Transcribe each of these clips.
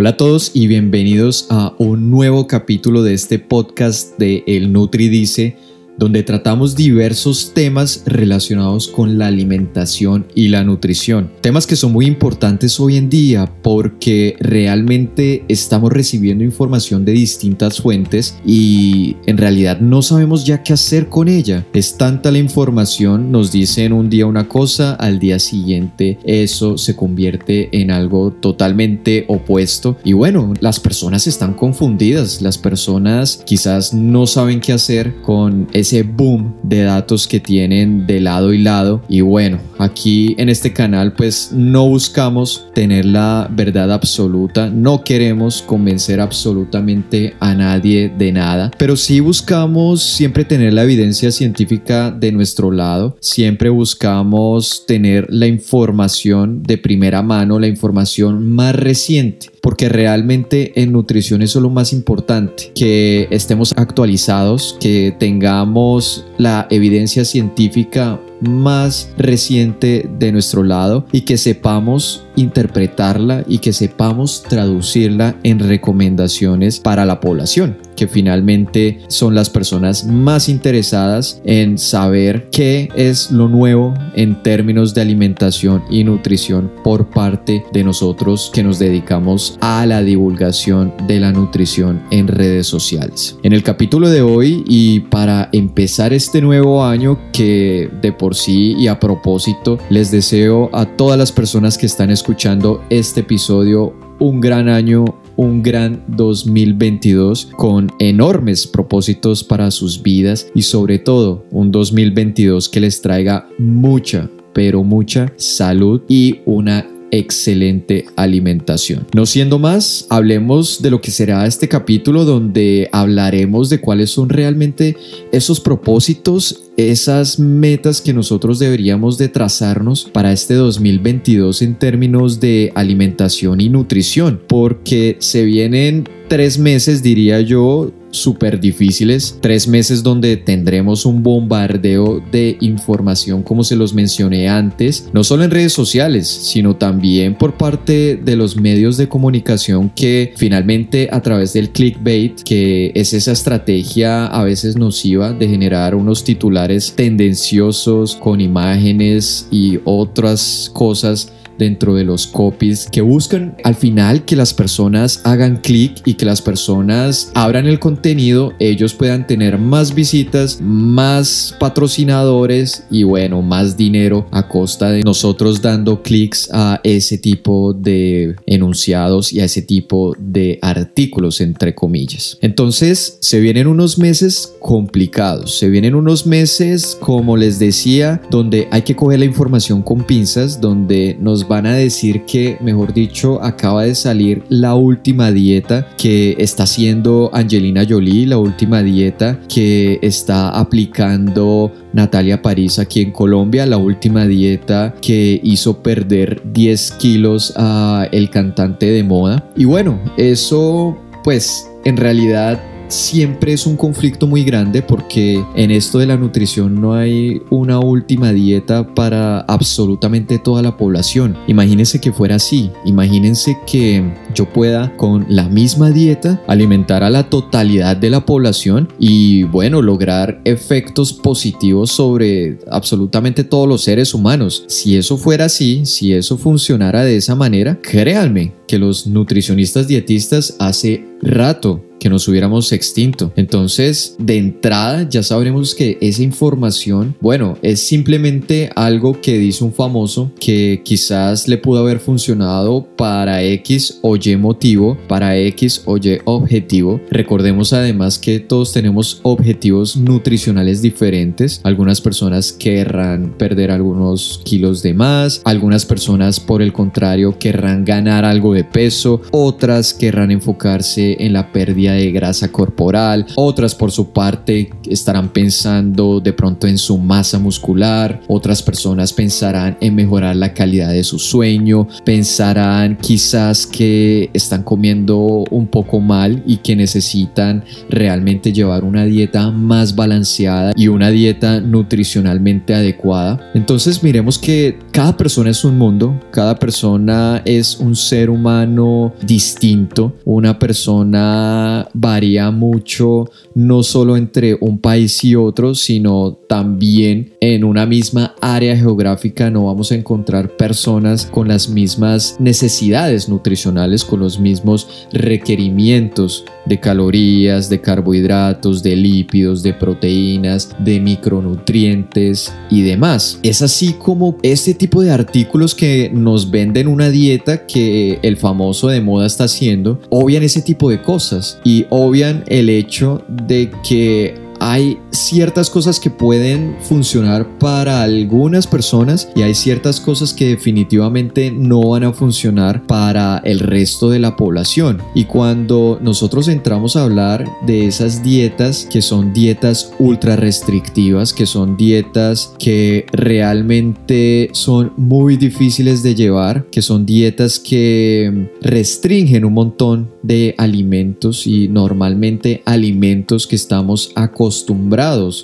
Hola a todos y bienvenidos a un nuevo capítulo de este podcast de El Nutri Dice donde tratamos diversos temas relacionados con la alimentación y la nutrición. Temas que son muy importantes hoy en día porque realmente estamos recibiendo información de distintas fuentes y en realidad no sabemos ya qué hacer con ella. Es tanta la información, nos dicen un día una cosa, al día siguiente eso se convierte en algo totalmente opuesto y bueno, las personas están confundidas, las personas quizás no saben qué hacer con ese boom de datos que tienen de lado y lado. Y bueno, aquí en este canal pues no buscamos tener la verdad absoluta, no queremos convencer absolutamente a nadie de nada, pero sí buscamos siempre tener la evidencia científica de nuestro lado, siempre buscamos tener la información de primera mano, la información más reciente porque realmente en nutrición es lo más importante, que estemos actualizados, que tengamos la evidencia científica más reciente de nuestro lado y que sepamos interpretarla y que sepamos traducirla en recomendaciones para la población, que finalmente son las personas más interesadas en saber qué es lo nuevo en términos de alimentación y nutrición por parte de nosotros que nos dedicamos a la divulgación de la nutrición en redes sociales. En el capítulo de hoy y para empezar este nuevo año que de sí y a propósito les deseo a todas las personas que están escuchando este episodio un gran año, un gran 2022 con enormes propósitos para sus vidas y sobre todo un 2022 que les traiga mucha, pero mucha salud y una excelente alimentación. No siendo más, hablemos de lo que será este capítulo donde hablaremos de cuáles son realmente esos propósitos, esas metas que nosotros deberíamos de trazarnos para este 2022 en términos de alimentación y nutrición, porque se vienen tres meses, diría yo, súper difíciles, tres meses donde tendremos un bombardeo de información como se los mencioné antes, no solo en redes sociales, sino también por parte de los medios de comunicación que finalmente a través del clickbait, que es esa estrategia a veces nociva de generar unos titulares tendenciosos con imágenes y otras cosas dentro de los copies que buscan al final que las personas hagan clic y que las personas abran el contenido, ellos puedan tener más visitas, más patrocinadores y bueno, más dinero a costa de nosotros dando clics a ese tipo de enunciados y a ese tipo de artículos entre comillas. Entonces se vienen unos meses complicados, se vienen unos meses como les decía donde hay que coger la información con pinzas, donde nos van a decir que, mejor dicho, acaba de salir la última dieta que está haciendo Angelina Jolie, la última dieta que está aplicando Natalia París aquí en Colombia, la última dieta que hizo perder 10 kilos a el cantante de moda. Y bueno, eso pues en realidad siempre es un conflicto muy grande porque en esto de la nutrición no hay una última dieta para absolutamente toda la población. Imagínense que fuera así. Imagínense que yo pueda con la misma dieta alimentar a la totalidad de la población y bueno, lograr efectos positivos sobre absolutamente todos los seres humanos. Si eso fuera así, si eso funcionara de esa manera, créanme que los nutricionistas dietistas hace rato que nos hubiéramos extinto. Entonces, de entrada ya sabremos que esa información, bueno, es simplemente algo que dice un famoso que quizás le pudo haber funcionado para X o Y motivo, para X o Y objetivo. Recordemos además que todos tenemos objetivos nutricionales diferentes. Algunas personas querrán perder algunos kilos de más, algunas personas por el contrario querrán ganar algo de peso, otras querrán enfocarse en la pérdida de grasa corporal, otras por su parte estarán pensando de pronto en su masa muscular, otras personas pensarán en mejorar la calidad de su sueño, pensarán quizás que están comiendo un poco mal y que necesitan realmente llevar una dieta más balanceada y una dieta nutricionalmente adecuada. Entonces miremos que cada persona es un mundo, cada persona es un ser humano distinto, una persona varía mucho no solo entre un país y otro, sino también en una misma área geográfica no vamos a encontrar personas con las mismas necesidades nutricionales, con los mismos requerimientos de calorías, de carbohidratos, de lípidos, de proteínas, de micronutrientes y demás. Es así como este tipo de artículos que nos venden una dieta que el famoso de moda está haciendo, obvian ese tipo de cosas y obvian el hecho de que hay ciertas cosas que pueden funcionar para algunas personas y hay ciertas cosas que definitivamente no van a funcionar para el resto de la población. Y cuando nosotros entramos a hablar de esas dietas que son dietas ultra restrictivas, que son dietas que realmente son muy difíciles de llevar, que son dietas que restringen un montón de alimentos y normalmente alimentos que estamos acostumbrados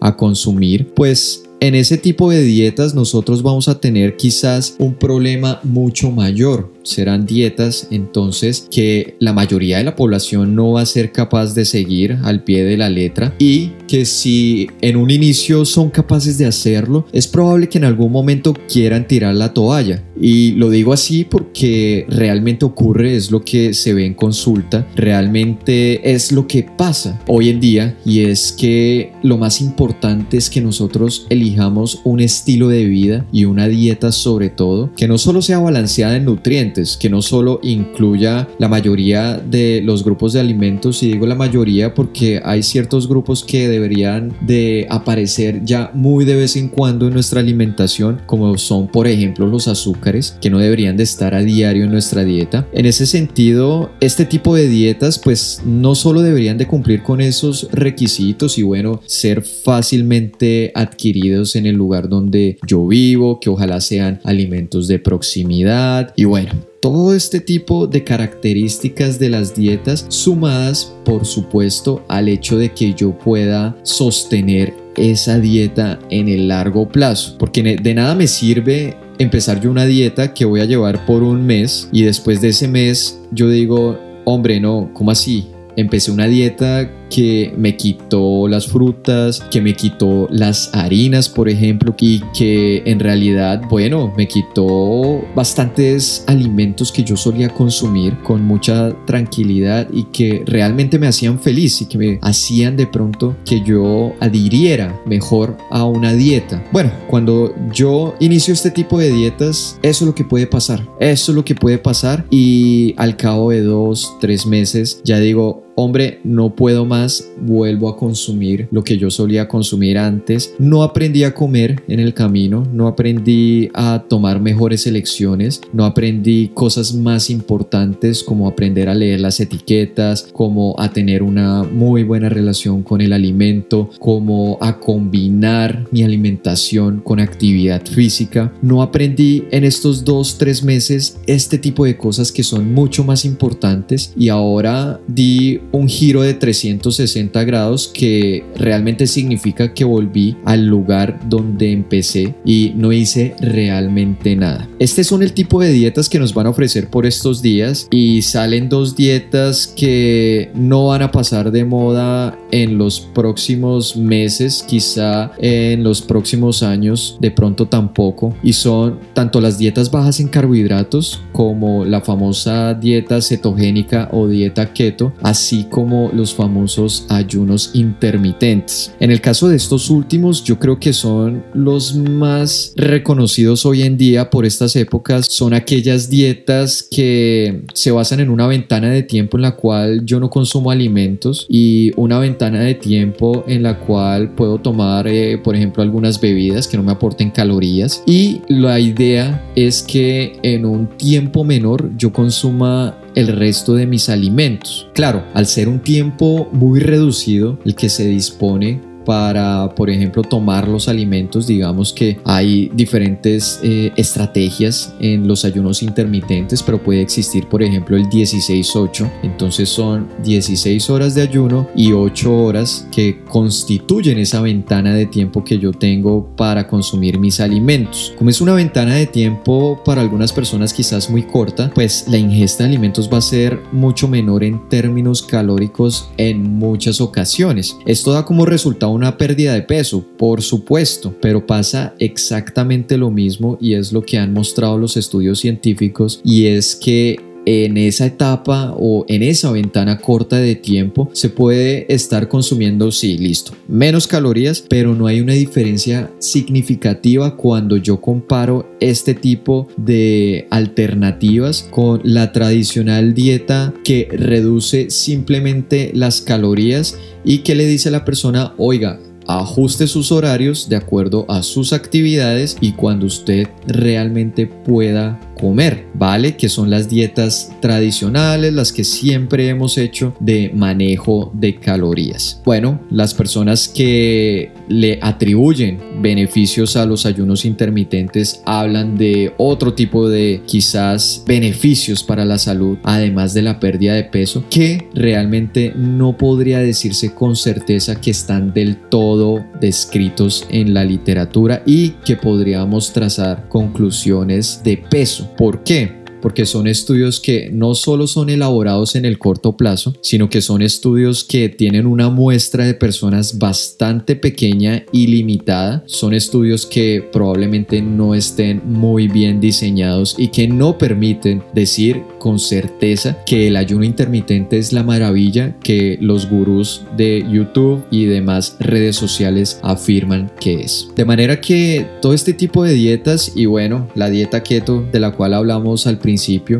a consumir, pues en ese tipo de dietas nosotros vamos a tener quizás un problema mucho mayor serán dietas entonces que la mayoría de la población no va a ser capaz de seguir al pie de la letra y que si en un inicio son capaces de hacerlo, es probable que en algún momento quieran tirar la toalla. Y lo digo así porque realmente ocurre, es lo que se ve en consulta, realmente es lo que pasa hoy en día y es que lo más importante es que nosotros elijamos un estilo de vida y una dieta sobre todo que no solo sea balanceada en nutrientes, que no solo incluya la mayoría de los grupos de alimentos, y digo la mayoría porque hay ciertos grupos que deberían de aparecer ya muy de vez en cuando en nuestra alimentación, como son por ejemplo los azúcares, que no deberían de estar a diario en nuestra dieta. En ese sentido, este tipo de dietas pues no solo deberían de cumplir con esos requisitos y bueno, ser fácilmente adquiridos en el lugar donde yo vivo, que ojalá sean alimentos de proximidad y bueno, todo este tipo de características de las dietas sumadas por supuesto al hecho de que yo pueda sostener esa dieta en el largo plazo porque de nada me sirve empezar yo una dieta que voy a llevar por un mes y después de ese mes yo digo hombre no, ¿cómo así? Empecé una dieta que me quitó las frutas, que me quitó las harinas, por ejemplo, y que en realidad, bueno, me quitó bastantes alimentos que yo solía consumir con mucha tranquilidad y que realmente me hacían feliz y que me hacían de pronto que yo adhiriera mejor a una dieta. Bueno, cuando yo inicio este tipo de dietas, eso es lo que puede pasar. Eso es lo que puede pasar y al cabo de dos, tres meses ya digo, hombre, no puedo más, vuelvo a consumir lo que yo solía consumir antes. No aprendí a comer en el camino, no aprendí a tomar mejores elecciones, no aprendí cosas más importantes como aprender a leer las etiquetas, como a tener una muy buena relación con el alimento, como a combinar mi alimentación con actividad física. No aprendí en estos dos, tres meses este tipo de cosas que son mucho más importantes y ahora di un giro de 360 grados que realmente significa que volví al lugar donde empecé y no hice realmente nada. Este son el tipo de dietas que nos van a ofrecer por estos días y salen dos dietas que no van a pasar de moda en los próximos meses, quizá en los próximos años, de pronto tampoco. Y son tanto las dietas bajas en carbohidratos como la famosa dieta cetogénica o dieta keto, así como los famosos ayunos intermitentes. En el caso de estos últimos, yo creo que son los más reconocidos hoy en día por estas épocas. Son aquellas dietas que se basan en una ventana de tiempo en la cual yo no consumo alimentos y una ventana de tiempo en la cual puedo tomar, eh, por ejemplo, algunas bebidas que no me aporten calorías. Y la idea es que en un tiempo menor yo consuma el resto de mis alimentos. Claro, al ser un tiempo muy reducido el que se dispone para, por ejemplo, tomar los alimentos. Digamos que hay diferentes eh, estrategias en los ayunos intermitentes, pero puede existir, por ejemplo, el 16-8. Entonces son 16 horas de ayuno y 8 horas que constituyen esa ventana de tiempo que yo tengo para consumir mis alimentos. Como es una ventana de tiempo para algunas personas quizás muy corta, pues la ingesta de alimentos va a ser mucho menor en términos calóricos en muchas ocasiones. Esto da como resultado una pérdida de peso, por supuesto, pero pasa exactamente lo mismo y es lo que han mostrado los estudios científicos y es que en esa etapa o en esa ventana corta de tiempo se puede estar consumiendo, sí, listo, menos calorías, pero no hay una diferencia significativa cuando yo comparo este tipo de alternativas con la tradicional dieta que reduce simplemente las calorías y que le dice a la persona, oiga, ajuste sus horarios de acuerdo a sus actividades y cuando usted realmente pueda comer, ¿vale? Que son las dietas tradicionales, las que siempre hemos hecho de manejo de calorías. Bueno, las personas que le atribuyen beneficios a los ayunos intermitentes hablan de otro tipo de quizás beneficios para la salud, además de la pérdida de peso, que realmente no podría decirse con certeza que están del todo descritos en la literatura y que podríamos trazar conclusiones de peso. ¿Por qué? Porque son estudios que no solo son elaborados en el corto plazo, sino que son estudios que tienen una muestra de personas bastante pequeña y limitada. Son estudios que probablemente no estén muy bien diseñados y que no permiten decir con certeza que el ayuno intermitente es la maravilla que los gurús de YouTube y demás redes sociales afirman que es. De manera que todo este tipo de dietas y bueno, la dieta keto de la cual hablamos al principio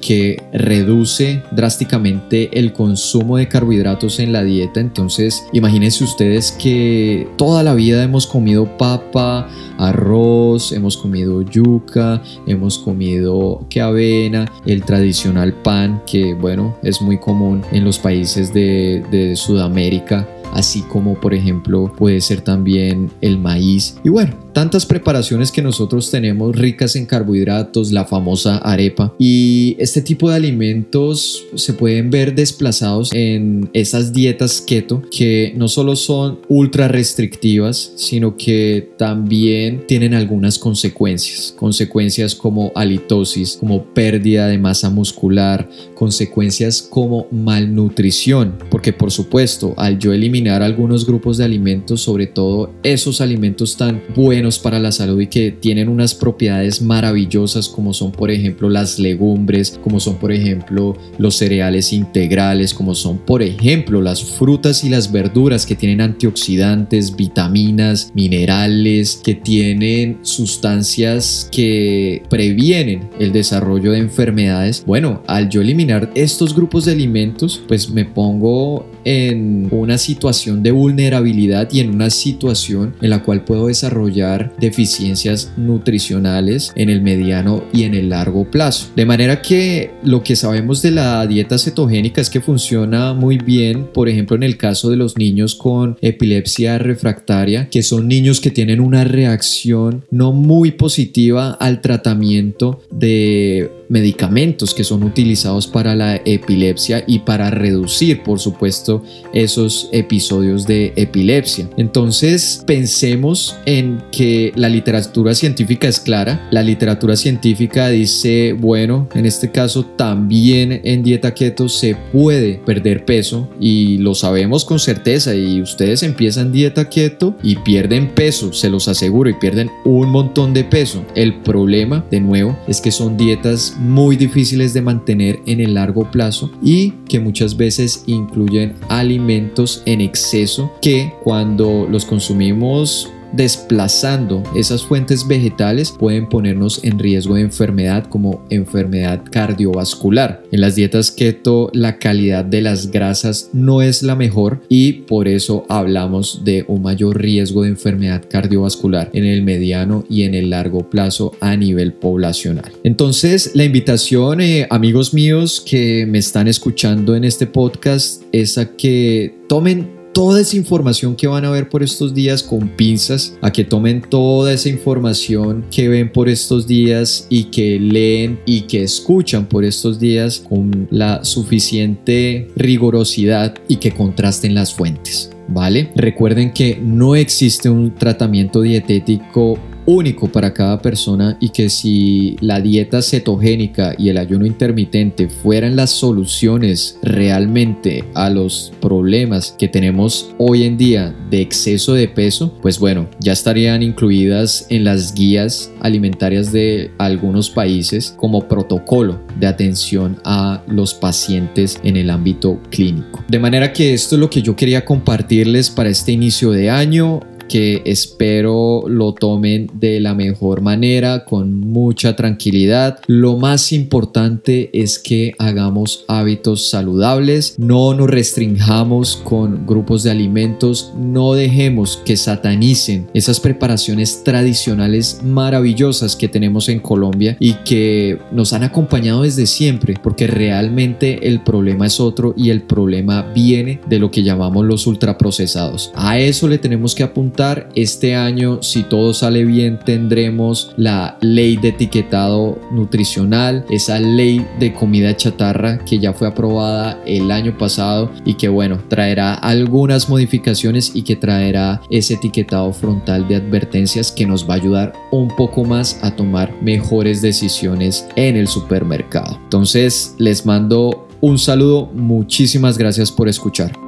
que reduce drásticamente el consumo de carbohidratos en la dieta. Entonces, imagínense ustedes que toda la vida hemos comido papa, arroz, hemos comido yuca, hemos comido que avena, el tradicional pan que bueno, es muy común en los países de, de Sudamérica así como por ejemplo puede ser también el maíz. Y bueno, tantas preparaciones que nosotros tenemos ricas en carbohidratos, la famosa arepa. Y este tipo de alimentos se pueden ver desplazados en esas dietas keto que no solo son ultra restrictivas, sino que también tienen algunas consecuencias. Consecuencias como halitosis, como pérdida de masa muscular, consecuencias como malnutrición, porque por supuesto al yo eliminar algunos grupos de alimentos, sobre todo esos alimentos tan buenos para la salud y que tienen unas propiedades maravillosas como son por ejemplo las legumbres, como son por ejemplo los cereales integrales, como son por ejemplo las frutas y las verduras que tienen antioxidantes, vitaminas, minerales, que tienen sustancias que previenen el desarrollo de enfermedades. Bueno, al yo eliminar estos grupos de alimentos, pues me pongo en una situación de vulnerabilidad y en una situación en la cual puedo desarrollar deficiencias nutricionales en el mediano y en el largo plazo. De manera que lo que sabemos de la dieta cetogénica es que funciona muy bien, por ejemplo, en el caso de los niños con epilepsia refractaria, que son niños que tienen una reacción no muy positiva al tratamiento de medicamentos que son utilizados para la epilepsia y para reducir, por supuesto, esos episodios de epilepsia. Entonces, pensemos en que la literatura científica es clara. La literatura científica dice, bueno, en este caso también en dieta keto se puede perder peso y lo sabemos con certeza y ustedes empiezan dieta keto y pierden peso, se los aseguro, y pierden un montón de peso. El problema, de nuevo, es que son dietas muy difíciles de mantener en el largo plazo y que muchas veces incluyen alimentos en exceso que cuando los consumimos desplazando esas fuentes vegetales pueden ponernos en riesgo de enfermedad como enfermedad cardiovascular. En las dietas keto la calidad de las grasas no es la mejor y por eso hablamos de un mayor riesgo de enfermedad cardiovascular en el mediano y en el largo plazo a nivel poblacional. Entonces la invitación eh, amigos míos que me están escuchando en este podcast es a que tomen toda esa información que van a ver por estos días con pinzas, a que tomen toda esa información que ven por estos días y que leen y que escuchan por estos días con la suficiente rigurosidad y que contrasten las fuentes. ¿Vale? Recuerden que no existe un tratamiento dietético único para cada persona y que si la dieta cetogénica y el ayuno intermitente fueran las soluciones realmente a los problemas que tenemos hoy en día de exceso de peso, pues bueno, ya estarían incluidas en las guías alimentarias de algunos países como protocolo de atención a los pacientes en el ámbito clínico. De manera que esto es lo que yo quería compartirles para este inicio de año que espero lo tomen de la mejor manera, con mucha tranquilidad. Lo más importante es que hagamos hábitos saludables, no nos restringamos con grupos de alimentos, no dejemos que satanicen esas preparaciones tradicionales maravillosas que tenemos en Colombia y que nos han acompañado desde siempre, porque realmente el problema es otro y el problema viene de lo que llamamos los ultraprocesados. A eso le tenemos que apuntar este año, si todo sale bien, tendremos la ley de etiquetado nutricional, esa ley de comida chatarra que ya fue aprobada el año pasado y que bueno, traerá algunas modificaciones y que traerá ese etiquetado frontal de advertencias que nos va a ayudar un poco más a tomar mejores decisiones en el supermercado. Entonces, les mando un saludo, muchísimas gracias por escuchar.